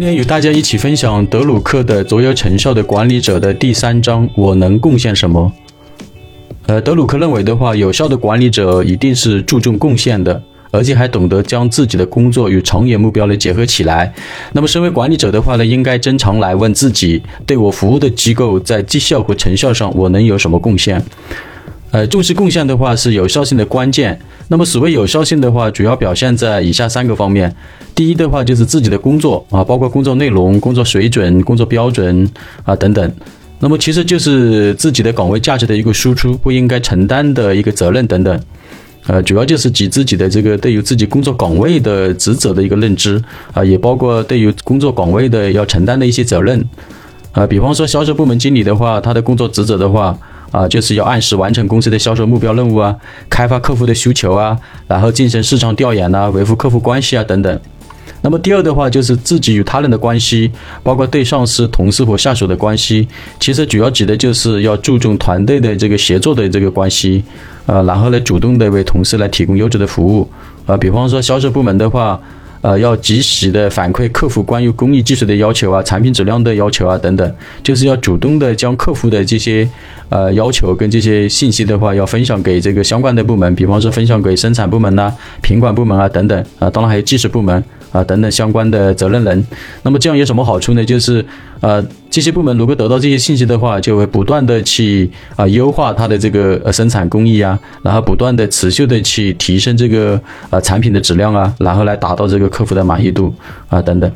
今天与大家一起分享德鲁克的《卓越成效的管理者》的第三章：我能贡献什么？呃，德鲁克认为的话，有效的管理者一定是注重贡献的，而且还懂得将自己的工作与长远目标来结合起来。那么，身为管理者的话呢，应该经常来问自己：对我服务的机构在绩效和成效上，我能有什么贡献？呃，重视贡献的话是有效性的关键。那么，所谓有效性的话，主要表现在以下三个方面。第一的话就是自己的工作啊，包括工作内容、工作水准、工作标准啊等等。那么，其实就是自己的岗位价值的一个输出，不应该承担的一个责任等等。呃，主要就是及自己的这个对于自己工作岗位的职责的一个认知啊，也包括对于工作岗位的要承担的一些责任啊。比方说，销售部门经理的话，他的工作职责的话。啊，就是要按时完成公司的销售目标任务啊，开发客户的需求啊，然后进行市场调研呐，维护客户关系啊等等。那么第二的话，就是自己与他人的关系，包括对上司、同事或下属的关系，其实主要指的就是要注重团队的这个协作的这个关系，呃，然后呢，主动的为同事来提供优质的服务，啊，比方说销售部门的话。呃，要及时的反馈客服关于工艺技术的要求啊，产品质量的要求啊等等，就是要主动的将客户的这些呃要求跟这些信息的话，要分享给这个相关的部门，比方说分享给生产部门呐、品管部门啊等等啊，当然还有技术部门。啊，等等相关的责任人，那么这样有什么好处呢？就是，呃，这些部门如果得到这些信息的话，就会不断的去啊优化它的这个呃生产工艺啊，然后不断的持续的去提升这个呃产品的质量啊，然后来达到这个客户的满意度啊等等。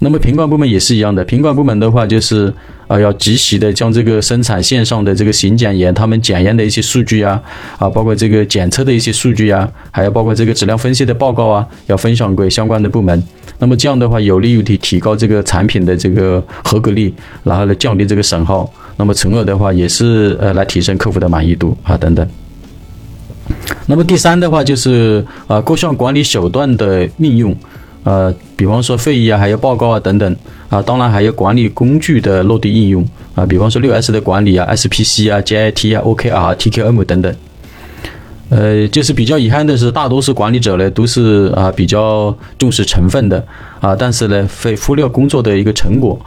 那么品管部门也是一样的，品管部门的话就是。啊，要及时的将这个生产线上的这个行检员他们检验的一些数据啊，啊，包括这个检测的一些数据啊，还有包括这个质量分析的报告啊，要分享给相关的部门。那么这样的话，有利于提提高这个产品的这个合格率，然后呢降低这个损耗。那么从而的话，也是呃来提升客户的满意度啊等等。那么第三的话就是啊各项管理手段的运用。呃，比方说会议啊，还有报告啊等等啊，当然还有管理工具的落地应用啊，比方说六 S 的管理啊，SPC 啊，JIT 啊，OKR、TQM 等等。呃，就是比较遗憾的是，大多数管理者呢都是啊比较重视成分的啊，但是呢会忽略工作的一个成果。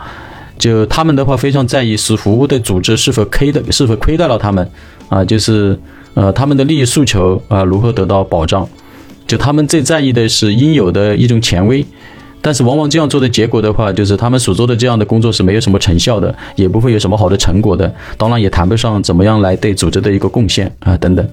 就他们的话非常在意是服务的组织是否亏的，是否亏待了他们啊，就是呃他们的利益诉求啊如何得到保障。就他们最在意的是应有的一种权威，但是往往这样做的结果的话，就是他们所做的这样的工作是没有什么成效的，也不会有什么好的成果的，当然也谈不上怎么样来对组织的一个贡献啊等等。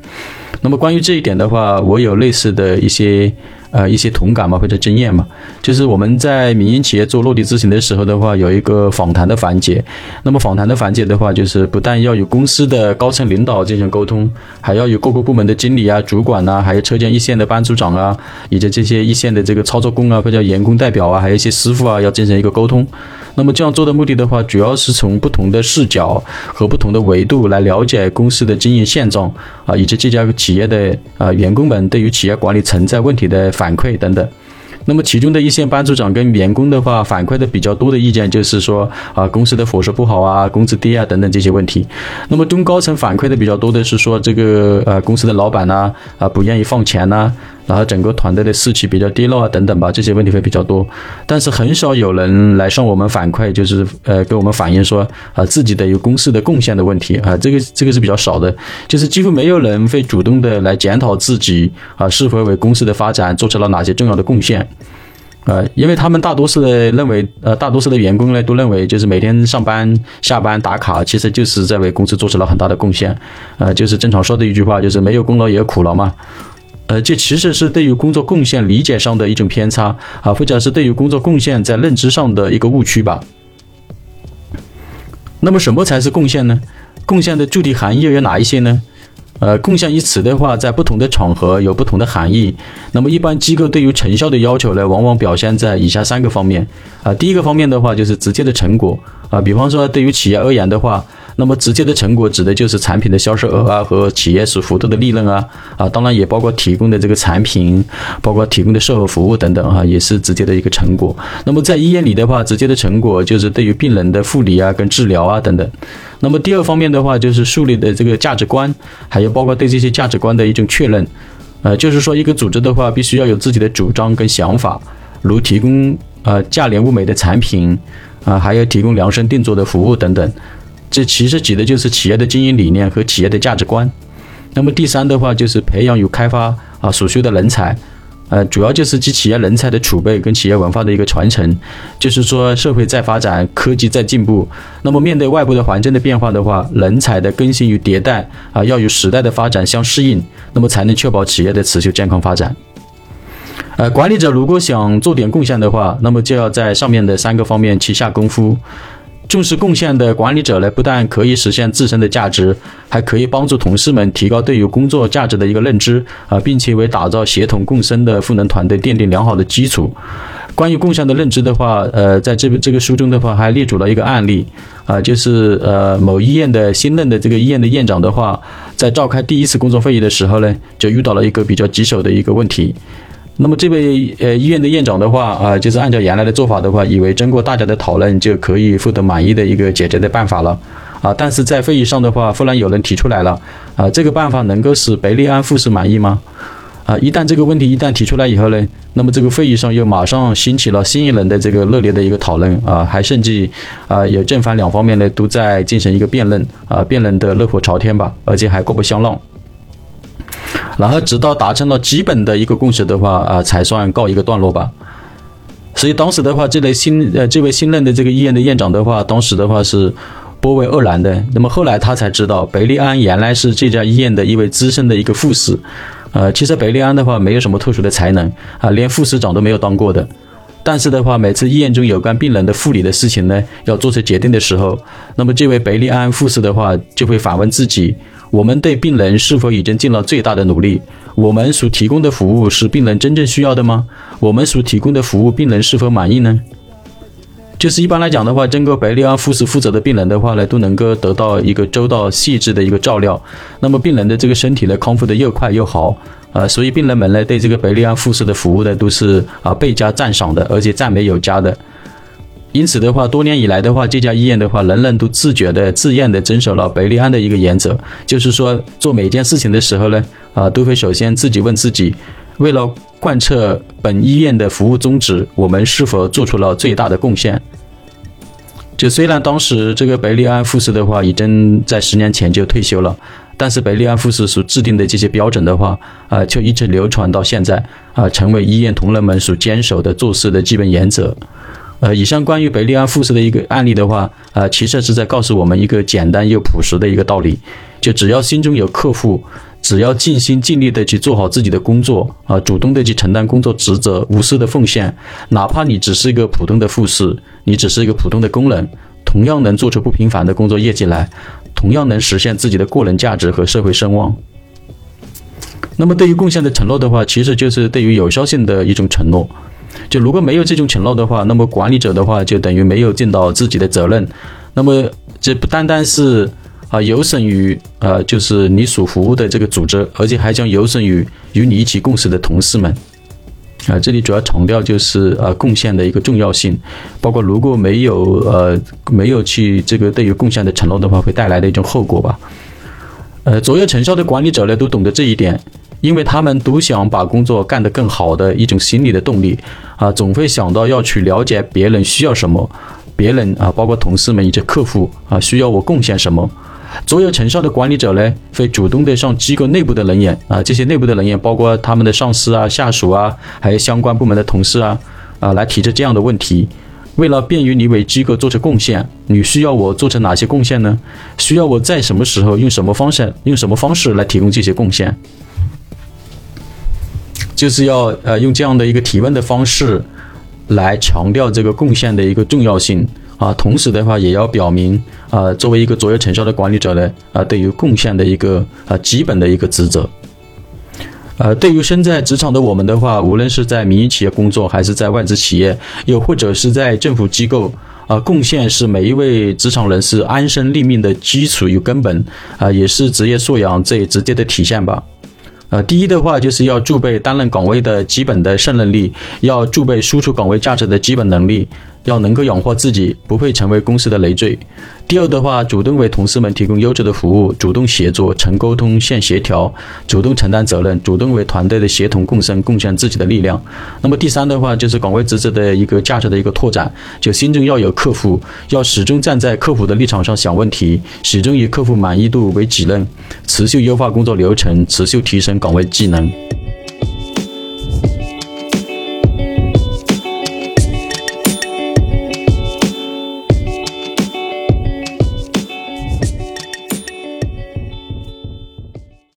那么关于这一点的话，我有类似的一些。呃，一些同感嘛，或者经验嘛，就是我们在民营企业做落地咨询的时候的话，有一个访谈的环节。那么访谈的环节的话，就是不但要与公司的高层领导进行沟通，还要与各个部门的经理啊、主管呐，还有车间一线的班组长啊，以及这些一线的这个操作工啊，或者员工代表啊，还有一些师傅啊，要进行一个沟通。那么这样做的目的的话，主要是从不同的视角和不同的维度来了解公司的经营现状啊，以及这家企业的啊员工们对于企业管理存在问题的反馈等等。那么其中的一线班组长跟员工的话反馈的比较多的意见就是说啊，公司的伙食不好啊，工资低啊等等这些问题。那么中高层反馈的比较多的是说这个呃公司的老板呢啊不愿意放钱呢。然后整个团队的士气比较低落啊，等等吧，这些问题会比较多，但是很少有人来向我们反馈，就是呃给我们反映说啊自己的有公司的贡献的问题啊，这个这个是比较少的，就是几乎没有人会主动的来检讨自己啊是否为公司的发展做出了哪些重要的贡献，啊，因为他们大多数的认为，呃大多数的员工呢都认为就是每天上班下班打卡，其实就是在为公司做出了很大的贡献，呃就是正常说的一句话，就是没有功劳也有苦劳嘛。呃，这其实是对于工作贡献理解上的一种偏差啊，或者是对于工作贡献在认知上的一个误区吧。那么，什么才是贡献呢？贡献的具体含义有哪一些呢？呃，贡献一词的话，在不同的场合有不同的含义。那么，一般机构对于成效的要求呢，往往表现在以下三个方面啊。第一个方面的话，就是直接的成果啊，比方说对于企业而言的话。那么直接的成果指的就是产品的销售额啊和企业所获得的利润啊啊，当然也包括提供的这个产品，包括提供的售后服务等等啊，也是直接的一个成果。那么在医院里的话，直接的成果就是对于病人的护理啊跟治疗啊等等。那么第二方面的话，就是树立的这个价值观，还有包括对这些价值观的一种确认。呃，就是说一个组织的话，必须要有自己的主张跟想法。如提供呃价廉物美的产品，啊，还有提供量身定做的服务等等。这其实指的就是企业的经营理念和企业的价值观。那么第三的话就是培养与开发啊所需的人才。呃，主要就是及企业人才的储备跟企业文化的一个传承，就是说社会在发展，科技在进步，那么面对外部的环境的变化的话，人才的更新与迭代啊，要与时代的发展相适应，那么才能确保企业的持续健康发展。呃，管理者如果想做点贡献的话，那么就要在上面的三个方面去下功夫。重视贡献的管理者呢，不但可以实现自身的价值，还可以帮助同事们提高对于工作价值的一个认知啊，并且为打造协同共生的赋能团队奠定良好的基础。关于共享的认知的话，呃，在这个这个书中的话还列举了一个案例啊，就是呃某医院的新任的这个医院的院长的话，在召开第一次工作会议的时候呢，就遇到了一个比较棘手的一个问题。那么这位呃医院的院长的话啊，就是按照原来的做法的话，以为经过大家的讨论就可以获得满意的一个解决的办法了啊。但是在会议上的话，忽然有人提出来了啊，这个办法能够使贝利安护士满意吗？啊，一旦这个问题一旦提出来以后呢，那么这个会议上又马上兴起了新一轮的这个热烈的一个讨论啊，还甚至啊有正反两方面呢都在进行一个辩论啊，辩论的热火朝天吧，而且还各不相让。然后直到达成了基本的一个共识的话啊，才算告一个段落吧。所以当时的话，这类新呃这位新任的这个医院的院长的话，当时的话是颇为愕然的。那么后来他才知道，贝利安原来是这家医院的一位资深的一个护士。呃，其实贝利安的话没有什么特殊的才能啊，连护士长都没有当过的。但是的话，每次医院中有关病人的护理的事情呢，要做出决定的时候，那么这位贝利安护士的话就会反问自己。我们对病人是否已经尽了最大的努力？我们所提供的服务是病人真正需要的吗？我们所提供的服务，病人是否满意呢？就是一般来讲的话，经过贝利安护士负责的病人的话呢，都能够得到一个周到细致的一个照料。那么病人的这个身体呢，康复的又快又好啊，所以病人们呢，对这个贝利安护士的服务呢，都是啊倍加赞赏的，而且赞美有加的。因此的话，多年以来的话，这家医院的话，人人都自觉的、自愿的遵守了贝利安的一个原则，就是说，做每件事情的时候呢，啊，都会首先自己问自己，为了贯彻本医院的服务宗旨，我们是否做出了最大的贡献？就虽然当时这个贝利安护士的话，已经在十年前就退休了，但是贝利安护士所制定的这些标准的话，啊，却一直流传到现在，啊，成为医院同仁们所坚守的做事的基本原则。呃，以上关于贝利安护士的一个案例的话，呃，其实是在告诉我们一个简单又朴实的一个道理：就只要心中有客户，只要尽心尽力的去做好自己的工作，啊，主动的去承担工作职责，无私的奉献，哪怕你只是一个普通的护士，你只是一个普通的工人，同样能做出不平凡的工作业绩来，同样能实现自己的个人价值和社会声望。那么，对于贡献的承诺的话，其实就是对于有效性的一种承诺。就如果没有这种承诺的话，那么管理者的话就等于没有尽到自己的责任。那么这不单单是啊有损于呃就是你所服务的这个组织，而且还将有损于与你一起共事的同事们。啊，这里主要强调就是呃贡献的一个重要性，包括如果没有呃没有去这个对于贡献的承诺的话，会带来的一种后果吧。呃，卓越成效的管理者呢，都懂得这一点。因为他们都想把工作干得更好的一种心理的动力，啊，总会想到要去了解别人需要什么，别人啊，包括同事们以及客户啊，需要我贡献什么。卓有成效的管理者呢，会主动的向机构内部的人员啊，这些内部的人员包括他们的上司啊、下属啊，还有相关部门的同事啊，啊，来提出这样的问题：为了便于你为机构做出贡献，你需要我做成哪些贡献呢？需要我在什么时候用什么方式用什么方式来提供这些贡献？就是要呃用这样的一个提问的方式，来强调这个贡献的一个重要性啊，同时的话也要表明啊，作为一个卓越成效的管理者呢啊，对于贡献的一个啊基本的一个职责。呃，对于身在职场的我们的话，无论是在民营企业工作，还是在外资企业，又或者是在政府机构啊，贡献是每一位职场人士安身立命的基础与根本啊，也是职业素养最直接的体现吧。呃，第一的话就是要具备担任岗位的基本的胜任力，要具备输出岗位价值的基本能力。要能够养活自己，不会成为公司的累赘。第二的话，主动为同事们提供优质的服务，主动协作、成沟通、现协调，主动承担责任，主动为团队的协同共生贡献自己的力量。那么第三的话，就是岗位职责的一个价值的一个拓展，就心中要有客户，要始终站在客户的立场上想问题，始终以客户满意度为己任，持续优化工作流程，持续提升岗位技能。